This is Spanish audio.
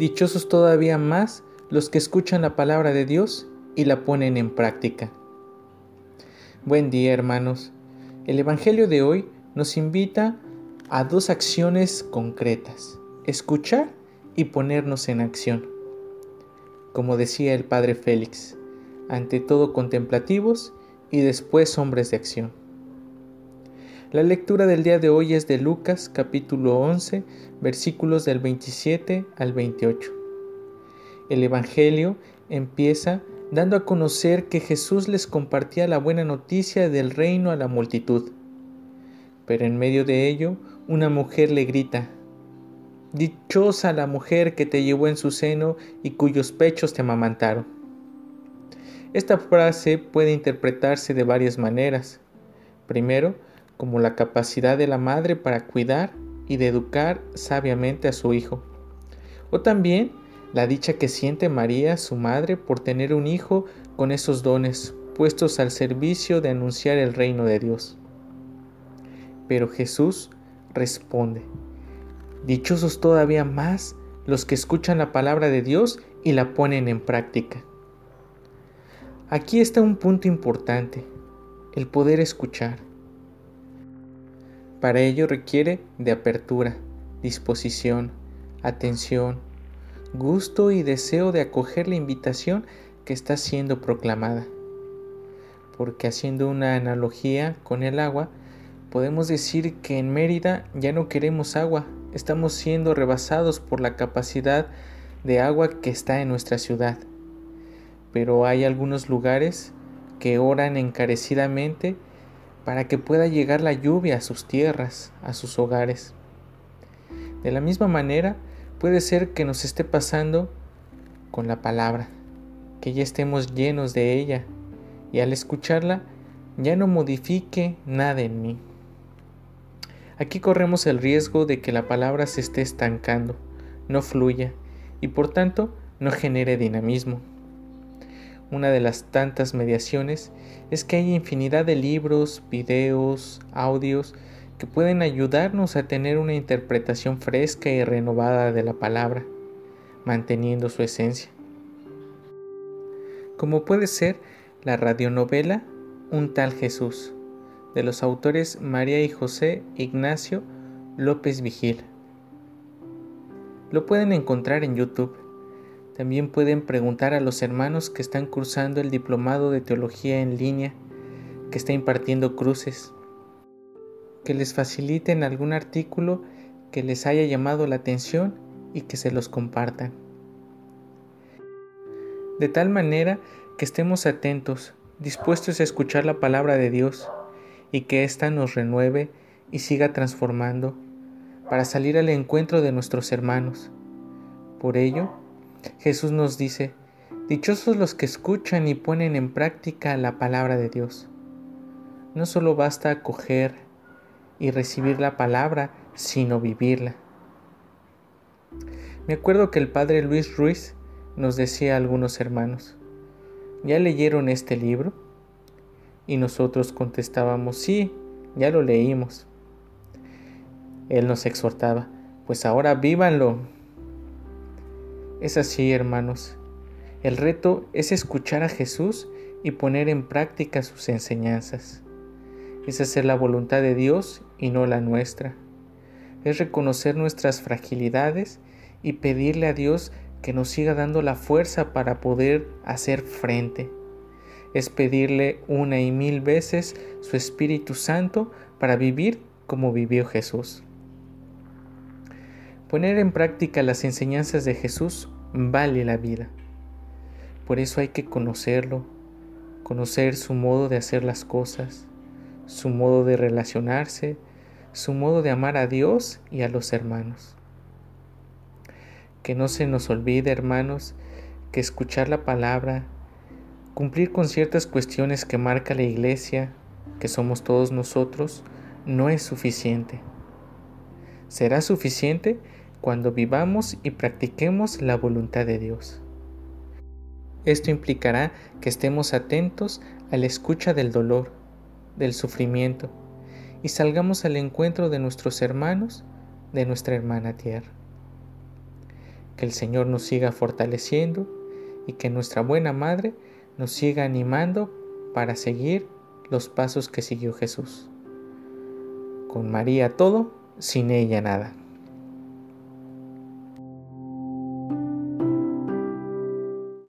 Dichosos todavía más los que escuchan la palabra de Dios y la ponen en práctica. Buen día hermanos. El Evangelio de hoy nos invita a dos acciones concretas, escuchar y ponernos en acción. Como decía el Padre Félix, ante todo contemplativos y después hombres de acción. La lectura del día de hoy es de Lucas capítulo 11 versículos del 27 al 28. El Evangelio empieza dando a conocer que Jesús les compartía la buena noticia del reino a la multitud. Pero en medio de ello, una mujer le grita, Dichosa la mujer que te llevó en su seno y cuyos pechos te amamantaron. Esta frase puede interpretarse de varias maneras. Primero, como la capacidad de la madre para cuidar y de educar sabiamente a su hijo. O también la dicha que siente María, su madre, por tener un hijo con esos dones puestos al servicio de anunciar el reino de Dios. Pero Jesús responde, Dichosos todavía más los que escuchan la palabra de Dios y la ponen en práctica. Aquí está un punto importante, el poder escuchar. Para ello requiere de apertura, disposición, atención, gusto y deseo de acoger la invitación que está siendo proclamada. Porque haciendo una analogía con el agua, podemos decir que en Mérida ya no queremos agua, estamos siendo rebasados por la capacidad de agua que está en nuestra ciudad. Pero hay algunos lugares que oran encarecidamente para que pueda llegar la lluvia a sus tierras, a sus hogares. De la misma manera, puede ser que nos esté pasando con la palabra, que ya estemos llenos de ella y al escucharla ya no modifique nada en mí. Aquí corremos el riesgo de que la palabra se esté estancando, no fluya y por tanto no genere dinamismo. Una de las tantas mediaciones es que hay infinidad de libros, videos, audios que pueden ayudarnos a tener una interpretación fresca y renovada de la palabra, manteniendo su esencia. Como puede ser la radionovela Un tal Jesús, de los autores María y José Ignacio López Vigil. Lo pueden encontrar en YouTube. También pueden preguntar a los hermanos que están cursando el diplomado de teología en línea que está impartiendo cruces, que les faciliten algún artículo que les haya llamado la atención y que se los compartan. De tal manera que estemos atentos, dispuestos a escuchar la palabra de Dios y que ésta nos renueve y siga transformando para salir al encuentro de nuestros hermanos. Por ello, Jesús nos dice, Dichosos los que escuchan y ponen en práctica la palabra de Dios. No solo basta acoger y recibir la palabra, sino vivirla. Me acuerdo que el padre Luis Ruiz nos decía a algunos hermanos, ¿ya leyeron este libro? Y nosotros contestábamos, sí, ya lo leímos. Él nos exhortaba, pues ahora vívanlo, es así, hermanos. El reto es escuchar a Jesús y poner en práctica sus enseñanzas. Es hacer la voluntad de Dios y no la nuestra. Es reconocer nuestras fragilidades y pedirle a Dios que nos siga dando la fuerza para poder hacer frente. Es pedirle una y mil veces su Espíritu Santo para vivir como vivió Jesús. Poner en práctica las enseñanzas de Jesús vale la vida. Por eso hay que conocerlo, conocer su modo de hacer las cosas, su modo de relacionarse, su modo de amar a Dios y a los hermanos. Que no se nos olvide, hermanos, que escuchar la palabra, cumplir con ciertas cuestiones que marca la iglesia, que somos todos nosotros, no es suficiente. Será suficiente cuando vivamos y practiquemos la voluntad de Dios. Esto implicará que estemos atentos a la escucha del dolor, del sufrimiento, y salgamos al encuentro de nuestros hermanos, de nuestra hermana tierra. Que el Señor nos siga fortaleciendo y que nuestra buena Madre nos siga animando para seguir los pasos que siguió Jesús. Con María todo, sin ella nada.